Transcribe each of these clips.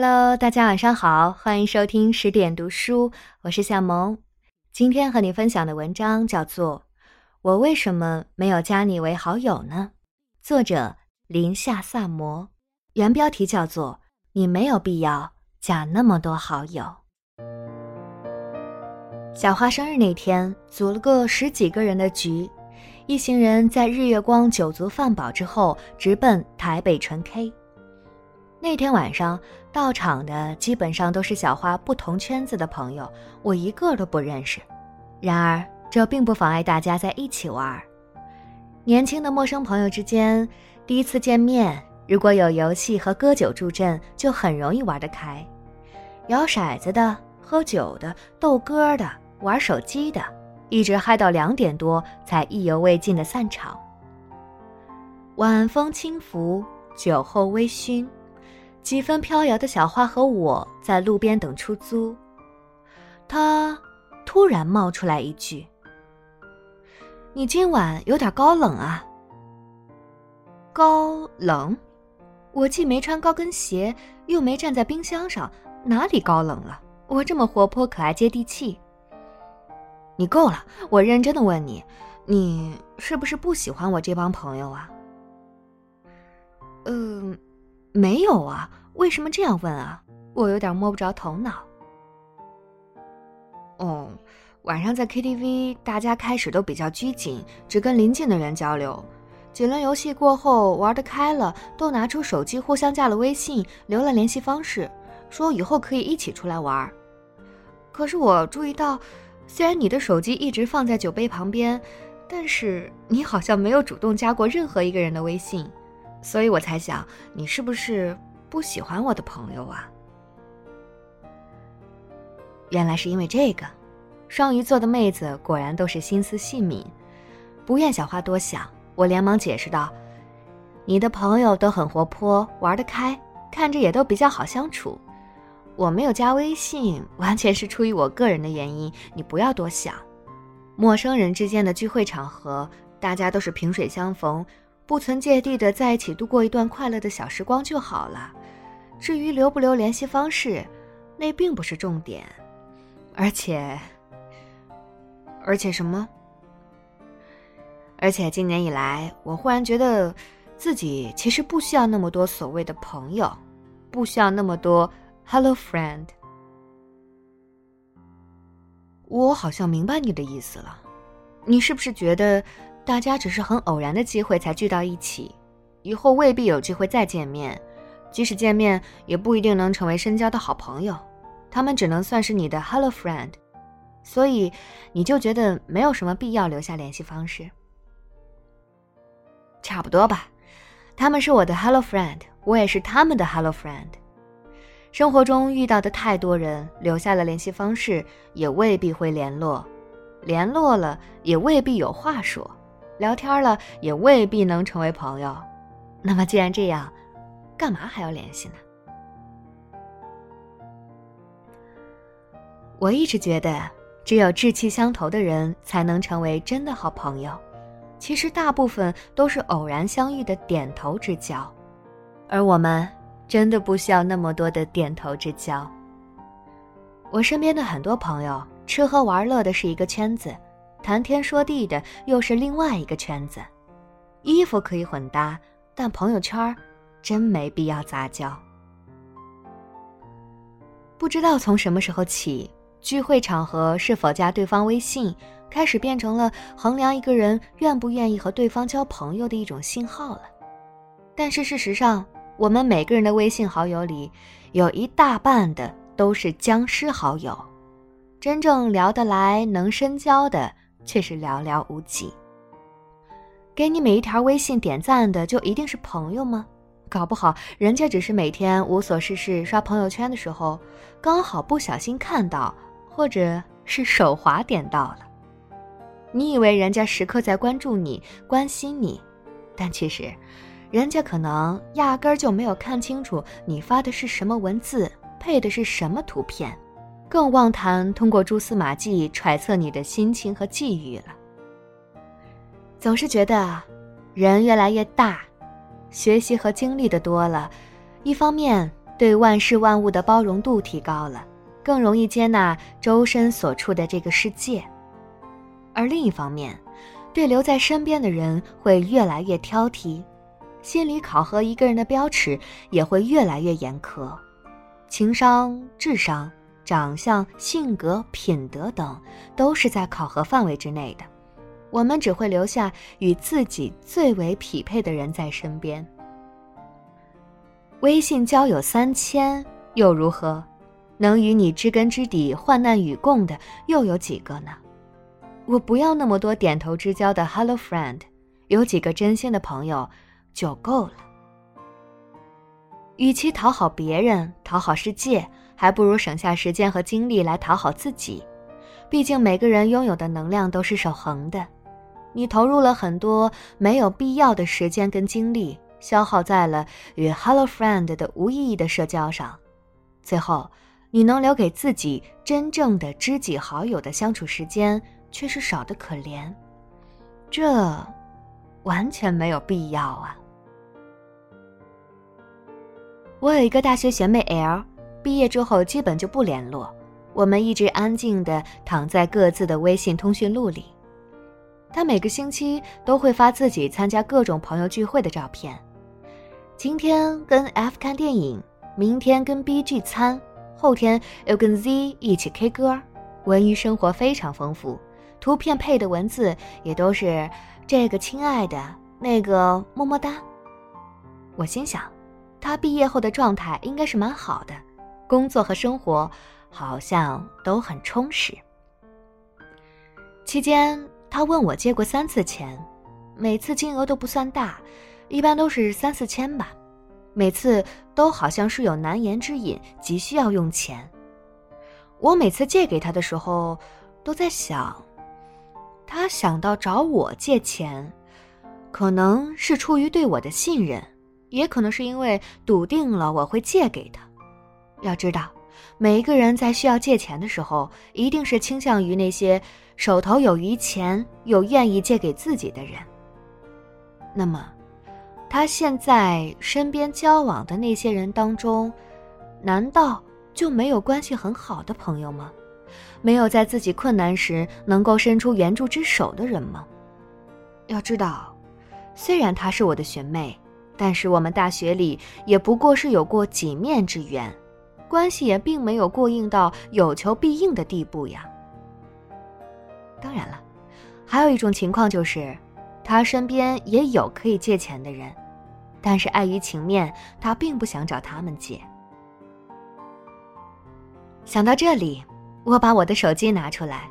Hello，大家晚上好，欢迎收听十点读书，我是夏萌。今天和你分享的文章叫做《我为什么没有加你为好友呢》，作者林夏萨摩，原标题叫做《你没有必要加那么多好友》。小花生日那天，组了个十几个人的局，一行人在日月光酒足饭饱之后，直奔台北纯 K。那天晚上到场的基本上都是小花不同圈子的朋友，我一个都不认识。然而这并不妨碍大家在一起玩。年轻的陌生朋友之间，第一次见面，如果有游戏和歌酒助阵，就很容易玩得开。摇骰子的、喝酒的、斗歌的、玩手机的，一直嗨到两点多才意犹未尽的散场。晚风轻拂，酒后微醺。几分飘摇的小花和我在路边等出租，他突然冒出来一句：“你今晚有点高冷啊。”高冷？我既没穿高跟鞋，又没站在冰箱上，哪里高冷了？我这么活泼可爱、接地气。你够了！我认真的问你，你是不是不喜欢我这帮朋友啊？嗯。没有啊，为什么这样问啊？我有点摸不着头脑。哦，晚上在 KTV，大家开始都比较拘谨，只跟邻近的人交流。几轮游戏过后，玩得开了，都拿出手机互相加了微信，留了联系方式，说以后可以一起出来玩。可是我注意到，虽然你的手机一直放在酒杯旁边，但是你好像没有主动加过任何一个人的微信。所以我才想，你是不是不喜欢我的朋友啊？原来是因为这个，双鱼座的妹子果然都是心思细密，不愿小花多想。我连忙解释道：“你的朋友都很活泼，玩得开，看着也都比较好相处。我没有加微信，完全是出于我个人的原因，你不要多想。陌生人之间的聚会场合，大家都是萍水相逢。”不存芥蒂的在一起度过一段快乐的小时光就好了。至于留不留联系方式，那并不是重点。而且，而且什么？而且今年以来，我忽然觉得自己其实不需要那么多所谓的朋友，不需要那么多 “hello friend”。我好像明白你的意思了，你是不是觉得？大家只是很偶然的机会才聚到一起，以后未必有机会再见面，即使见面也不一定能成为深交的好朋友，他们只能算是你的 hello friend，所以你就觉得没有什么必要留下联系方式。差不多吧，他们是我的 hello friend，我也是他们的 hello friend。生活中遇到的太多人，留下了联系方式，也未必会联络，联络了也未必有话说。聊天了也未必能成为朋友，那么既然这样，干嘛还要联系呢？我一直觉得，只有志气相投的人才能成为真的好朋友。其实大部分都是偶然相遇的点头之交，而我们真的不需要那么多的点头之交。我身边的很多朋友，吃喝玩乐的是一个圈子。谈天说地的又是另外一个圈子，衣服可以混搭，但朋友圈真没必要杂交。不知道从什么时候起，聚会场合是否加对方微信，开始变成了衡量一个人愿不愿意和对方交朋友的一种信号了。但是事实上，我们每个人的微信好友里，有一大半的都是僵尸好友，真正聊得来、能深交的。却是寥寥无几。给你每一条微信点赞的，就一定是朋友吗？搞不好人家只是每天无所事事刷朋友圈的时候，刚好不小心看到，或者是手滑点到了。你以为人家时刻在关注你、关心你，但其实，人家可能压根儿就没有看清楚你发的是什么文字，配的是什么图片。更妄谈通过蛛丝马迹揣测你的心情和际遇了。总是觉得，人越来越大，学习和经历的多了，一方面对万事万物的包容度提高了，更容易接纳周身所处的这个世界。而另一方面，对留在身边的人会越来越挑剔，心理考核一个人的标尺也会越来越严苛，情商、智商、长相、性格、品德等都是在考核范围之内的。我们只会留下与自己最为匹配的人在身边。微信交友三千又如何？能与你知根知底、患难与共的又有几个呢？我不要那么多点头之交的 Hello Friend，有几个真心的朋友就够了。与其讨好别人、讨好世界，还不如省下时间和精力来讨好自己。毕竟每个人拥有的能量都是守恒的。你投入了很多没有必要的时间跟精力，消耗在了与 Hello Friend 的无意义的社交上，最后，你能留给自己真正的知己好友的相处时间却是少得可怜，这完全没有必要啊！我有一个大学学妹 L，毕业之后基本就不联络，我们一直安静的躺在各自的微信通讯录里。他每个星期都会发自己参加各种朋友聚会的照片，今天跟 F 看电影，明天跟 B 聚餐，后天又跟 Z 一起 K 歌，文娱生活非常丰富，图片配的文字也都是这个亲爱的，那个么么哒。我心想，他毕业后的状态应该是蛮好的，工作和生活好像都很充实。期间。他问我借过三次钱，每次金额都不算大，一般都是三四千吧。每次都好像是有难言之隐，急需要用钱。我每次借给他的时候，都在想，他想到找我借钱，可能是出于对我的信任，也可能是因为笃定了我会借给他。要知道。每一个人在需要借钱的时候，一定是倾向于那些手头有余钱又愿意借给自己的人。那么，他现在身边交往的那些人当中，难道就没有关系很好的朋友吗？没有在自己困难时能够伸出援助之手的人吗？要知道，虽然她是我的学妹，但是我们大学里也不过是有过几面之缘。关系也并没有过硬到有求必应的地步呀。当然了，还有一种情况就是，他身边也有可以借钱的人，但是碍于情面，他并不想找他们借。想到这里，我把我的手机拿出来，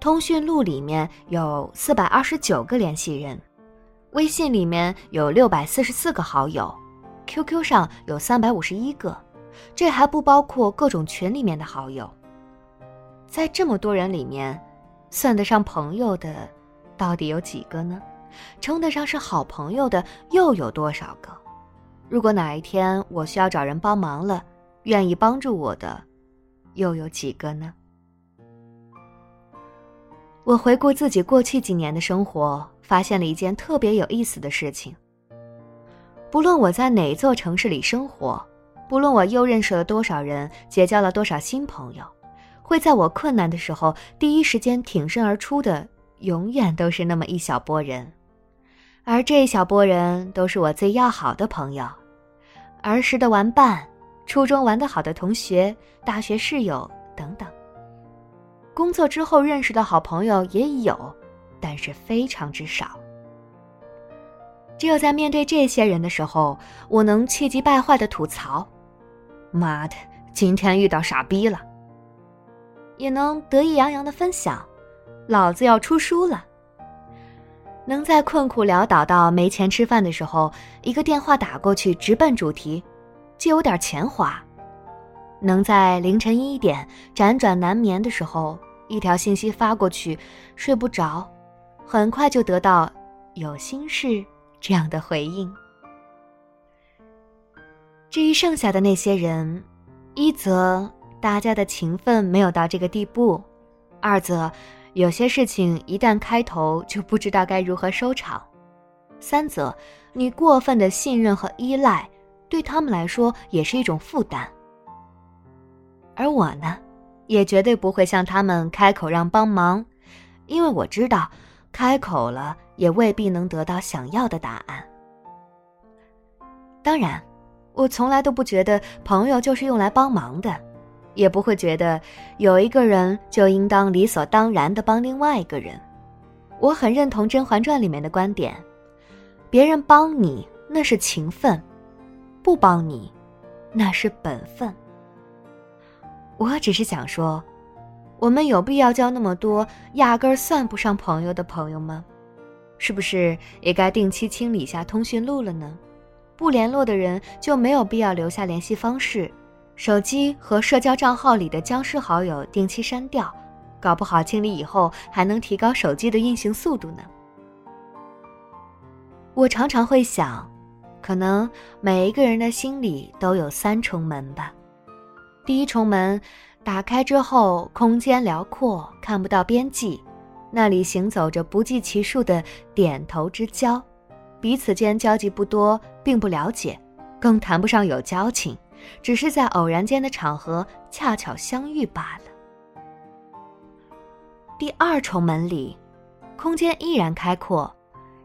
通讯录里面有四百二十九个联系人，微信里面有六百四十四个好友，QQ 上有三百五十一个。这还不包括各种群里面的好友。在这么多人里面，算得上朋友的，到底有几个呢？称得上是好朋友的又有多少个？如果哪一天我需要找人帮忙了，愿意帮助我的，又有几个呢？我回顾自己过去几年的生活，发现了一件特别有意思的事情。不论我在哪座城市里生活。不论我又认识了多少人，结交了多少新朋友，会在我困难的时候第一时间挺身而出的，永远都是那么一小波人。而这一小波人都是我最要好的朋友，儿时的玩伴，初中玩得好的同学，大学室友等等。工作之后认识的好朋友也有，但是非常之少。只有在面对这些人的时候，我能气急败坏的吐槽。妈的，今天遇到傻逼了。也能得意洋洋的分享，老子要出书了。能在困苦潦倒到没钱吃饭的时候，一个电话打过去，直奔主题，借我点钱花。能在凌晨一点辗转难眠的时候，一条信息发过去，睡不着，很快就得到有心事这样的回应。至于剩下的那些人，一则大家的情分没有到这个地步，二则有些事情一旦开头就不知道该如何收场，三则你过分的信任和依赖，对他们来说也是一种负担。而我呢，也绝对不会向他们开口让帮忙，因为我知道，开口了也未必能得到想要的答案。当然，我从来都不觉得朋友就是用来帮忙的，也不会觉得有一个人就应当理所当然的帮另外一个人。我很认同《甄嬛传》里面的观点：别人帮你那是情分，不帮你那是本分。我只是想说，我们有必要交那么多压根儿算不上朋友的朋友吗？是不是也该定期清理一下通讯录了呢？不联络的人就没有必要留下联系方式，手机和社交账号里的僵尸好友定期删掉，搞不好清理以后还能提高手机的运行速度呢。我常常会想，可能每一个人的心里都有三重门吧。第一重门打开之后，空间辽阔，看不到边际，那里行走着不计其数的点头之交，彼此间交集不多，并不了解，更谈不上有交情，只是在偶然间的场合恰巧相遇罢了。第二重门里，空间依然开阔，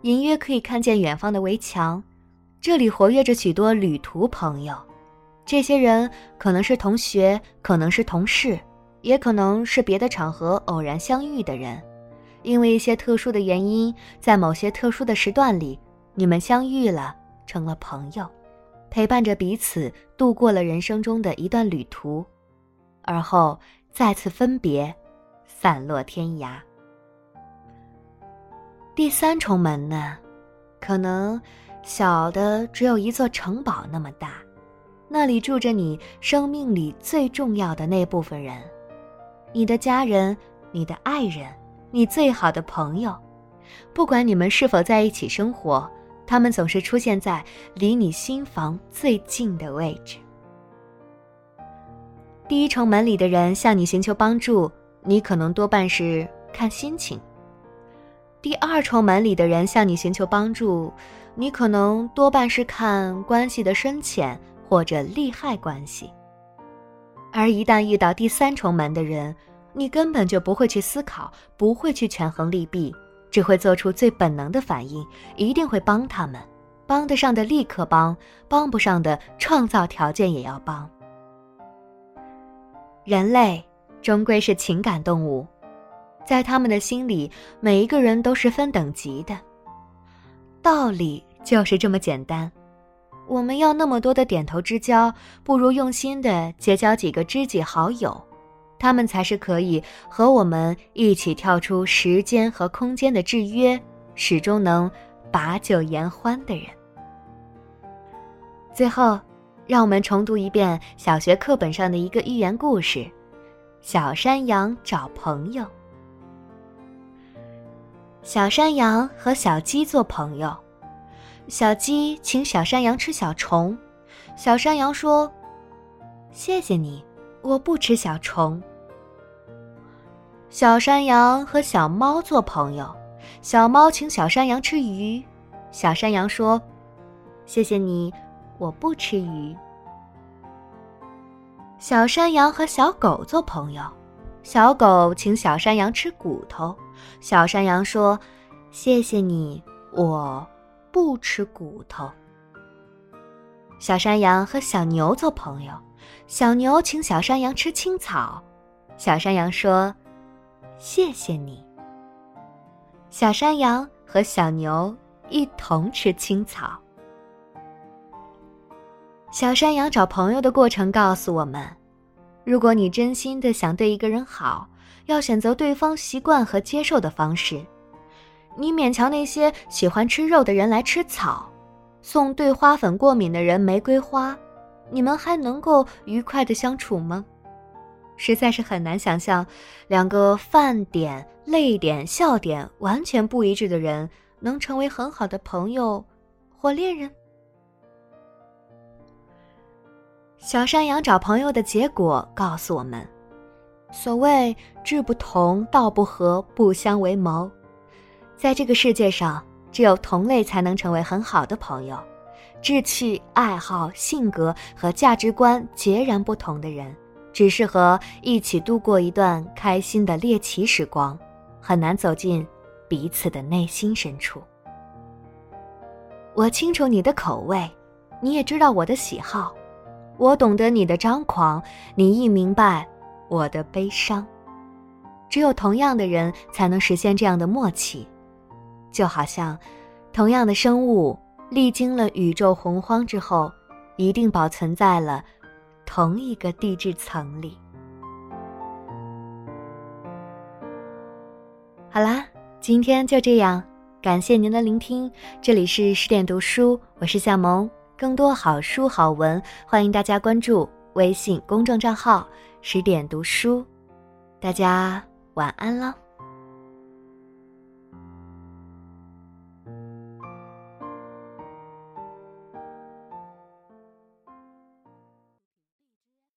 隐约可以看见远方的围墙，这里活跃着许多旅途朋友。这些人可能是同学，可能是同事，也可能是别的场合偶然相遇的人。因为一些特殊的原因，在某些特殊的时段里，你们相遇了，成了朋友，陪伴着彼此度过了人生中的一段旅途，而后再次分别，散落天涯。第三重门呢，可能小的只有一座城堡那么大。那里住着你生命里最重要的那部分人，你的家人、你的爱人、你最好的朋友，不管你们是否在一起生活，他们总是出现在离你心房最近的位置。第一重门里的人向你寻求帮助，你可能多半是看心情；第二重门里的人向你寻求帮助，你可能多半是看关系的深浅。或者利害关系，而一旦遇到第三重门的人，你根本就不会去思考，不会去权衡利弊，只会做出最本能的反应，一定会帮他们，帮得上的立刻帮，帮不上的创造条件也要帮。人类终归是情感动物，在他们的心里，每一个人都是分等级的，道理就是这么简单。我们要那么多的点头之交，不如用心的结交几个知己好友，他们才是可以和我们一起跳出时间和空间的制约，始终能把酒言欢的人。最后，让我们重读一遍小学课本上的一个寓言故事：小山羊找朋友。小山羊和小鸡做朋友。小鸡请小山羊吃小虫，小山羊说：“谢谢你，我不吃小虫。”小山羊和小猫做朋友，小猫请小山羊吃鱼，小山羊说：“谢谢你，我不吃鱼。”小山羊和小狗做朋友，小狗请小山羊吃骨头，小山羊说：“谢谢你，我。”不吃骨头。小山羊和小牛做朋友，小牛请小山羊吃青草，小山羊说：“谢谢你。”小山羊和小牛一同吃青草。小山羊找朋友的过程告诉我们：如果你真心的想对一个人好，要选择对方习惯和接受的方式。你勉强那些喜欢吃肉的人来吃草，送对花粉过敏的人玫瑰花，你们还能够愉快的相处吗？实在是很难想象，两个饭点、泪点、笑点完全不一致的人能成为很好的朋友或恋人。小山羊找朋友的结果告诉我们：所谓志不同，道不合，不相为谋。在这个世界上，只有同类才能成为很好的朋友，志趣、爱好、性格和价值观截然不同的人，只适合一起度过一段开心的猎奇时光，很难走进彼此的内心深处。我清楚你的口味，你也知道我的喜好，我懂得你的张狂，你亦明白我的悲伤。只有同样的人才能实现这样的默契，就好像同样的生物历经了宇宙洪荒之后，一定保存在了同一个地质层里。好啦，今天就这样。感谢您的聆听，这里是十点读书，我是夏萌。更多好书好文，欢迎大家关注微信公众账号“十点读书”。大家晚安了。